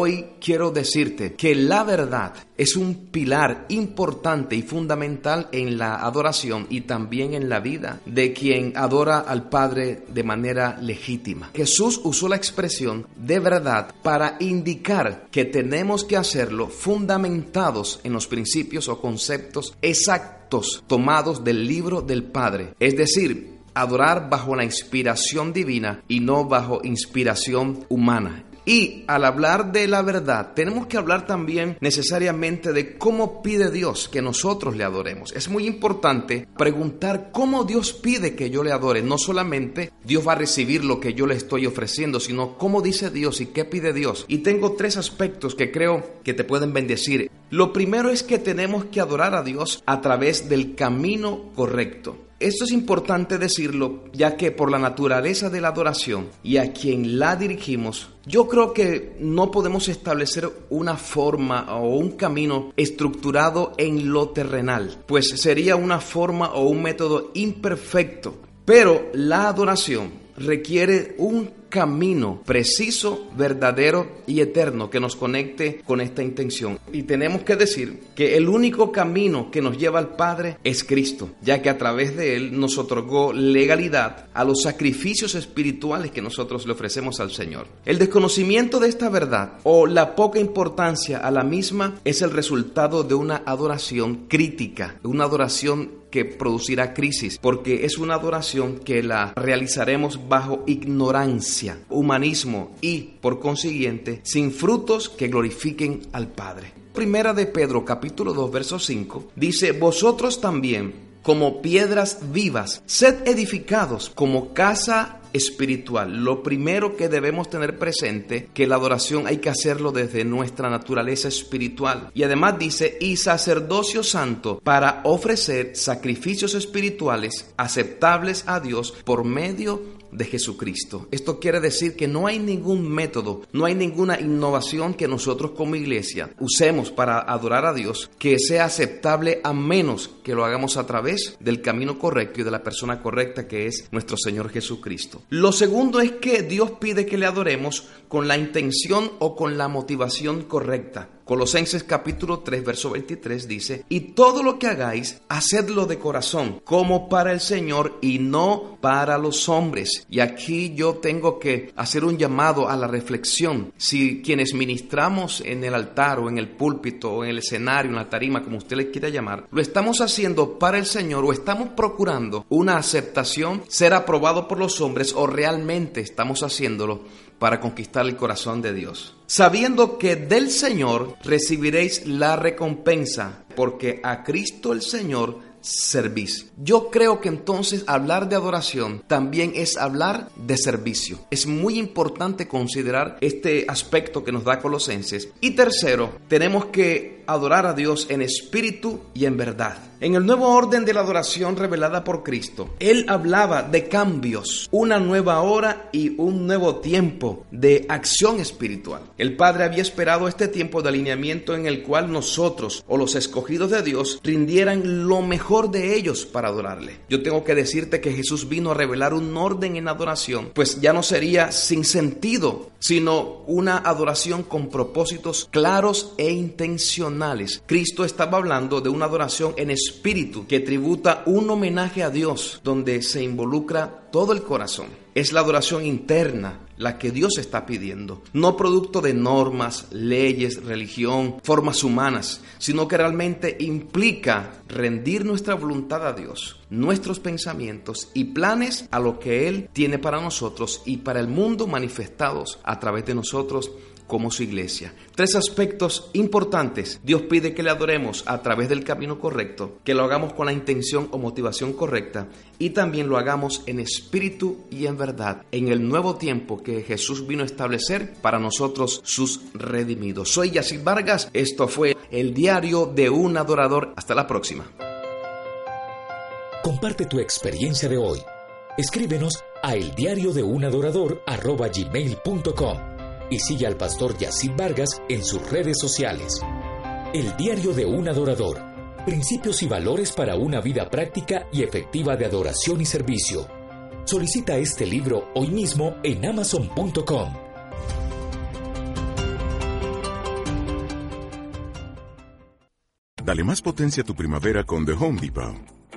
Hoy quiero decirte que la verdad es un pilar importante y fundamental en la adoración y también en la vida de quien adora al Padre de manera legítima. Jesús usó la expresión de verdad para indicar que tenemos que hacerlo fundamentados en los principios o conceptos exactos tomados del libro del Padre. Es decir, adorar bajo la inspiración divina y no bajo inspiración humana. Y al hablar de la verdad, tenemos que hablar también necesariamente de cómo pide Dios que nosotros le adoremos. Es muy importante preguntar cómo Dios pide que yo le adore. No solamente Dios va a recibir lo que yo le estoy ofreciendo, sino cómo dice Dios y qué pide Dios. Y tengo tres aspectos que creo que te pueden bendecir. Lo primero es que tenemos que adorar a Dios a través del camino correcto. Esto es importante decirlo, ya que por la naturaleza de la adoración y a quien la dirigimos, yo creo que no podemos establecer una forma o un camino estructurado en lo terrenal, pues sería una forma o un método imperfecto. Pero la adoración requiere un camino preciso, verdadero y eterno que nos conecte con esta intención. Y tenemos que decir que el único camino que nos lleva al Padre es Cristo, ya que a través de Él nos otorgó legalidad a los sacrificios espirituales que nosotros le ofrecemos al Señor. El desconocimiento de esta verdad o la poca importancia a la misma es el resultado de una adoración crítica, una adoración que producirá crisis, porque es una adoración que la realizaremos bajo ignorancia humanismo y, por consiguiente, sin frutos que glorifiquen al Padre. Primera de Pedro capítulo 2 verso 5 dice, vosotros también como piedras vivas, sed edificados como casa espiritual. Lo primero que debemos tener presente, que la adoración hay que hacerlo desde nuestra naturaleza espiritual. Y además dice, y sacerdocio santo para ofrecer sacrificios espirituales aceptables a Dios por medio de Jesucristo. Esto quiere decir que no hay ningún método, no hay ninguna innovación que nosotros como iglesia usemos para adorar a Dios que sea aceptable a menos que lo hagamos a través del camino correcto y de la persona correcta que es nuestro Señor Jesucristo. Lo segundo es que Dios pide que le adoremos con la intención o con la motivación correcta. Colosenses capítulo 3, verso 23 dice, y todo lo que hagáis, hacedlo de corazón, como para el Señor y no para los hombres. Y aquí yo tengo que hacer un llamado a la reflexión. Si quienes ministramos en el altar o en el púlpito o en el escenario, en la tarima, como usted le quiera llamar, lo estamos haciendo para el Señor o estamos procurando una aceptación, ser aprobado por los hombres o realmente estamos haciéndolo para conquistar el corazón de Dios. Sabiendo que del Señor recibiréis la recompensa, porque a Cristo el Señor servís. Yo creo que entonces hablar de adoración también es hablar de servicio. Es muy importante considerar este aspecto que nos da Colosenses. Y tercero, tenemos que adorar a Dios en espíritu y en verdad. En el nuevo orden de la adoración revelada por Cristo, Él hablaba de cambios, una nueva hora y un nuevo tiempo de acción espiritual. El Padre había esperado este tiempo de alineamiento en el cual nosotros o los escogidos de Dios rindieran lo mejor de ellos para adorarle. Yo tengo que decirte que Jesús vino a revelar un orden en adoración, pues ya no sería sin sentido, sino una adoración con propósitos claros e intencionales. Cristo estaba hablando de una adoración en espíritu que tributa un homenaje a Dios donde se involucra todo el corazón. Es la adoración interna, la que Dios está pidiendo, no producto de normas, leyes, religión, formas humanas, sino que realmente implica rendir nuestra voluntad a Dios, nuestros pensamientos y planes a lo que Él tiene para nosotros y para el mundo manifestados a través de nosotros como su iglesia. Tres aspectos importantes. Dios pide que le adoremos a través del camino correcto, que lo hagamos con la intención o motivación correcta y también lo hagamos en espíritu y en verdad, en el nuevo tiempo que Jesús vino a establecer para nosotros sus redimidos. Soy Yacid Vargas, esto fue el diario de un adorador. Hasta la próxima. Comparte tu experiencia de hoy. Escríbenos a eldiariodeunAdorador.com y sigue al pastor Yacid Vargas en sus redes sociales. El Diario de un Adorador. Principios y valores para una vida práctica y efectiva de adoración y servicio. Solicita este libro hoy mismo en amazon.com. Dale más potencia a tu primavera con The Home Depot.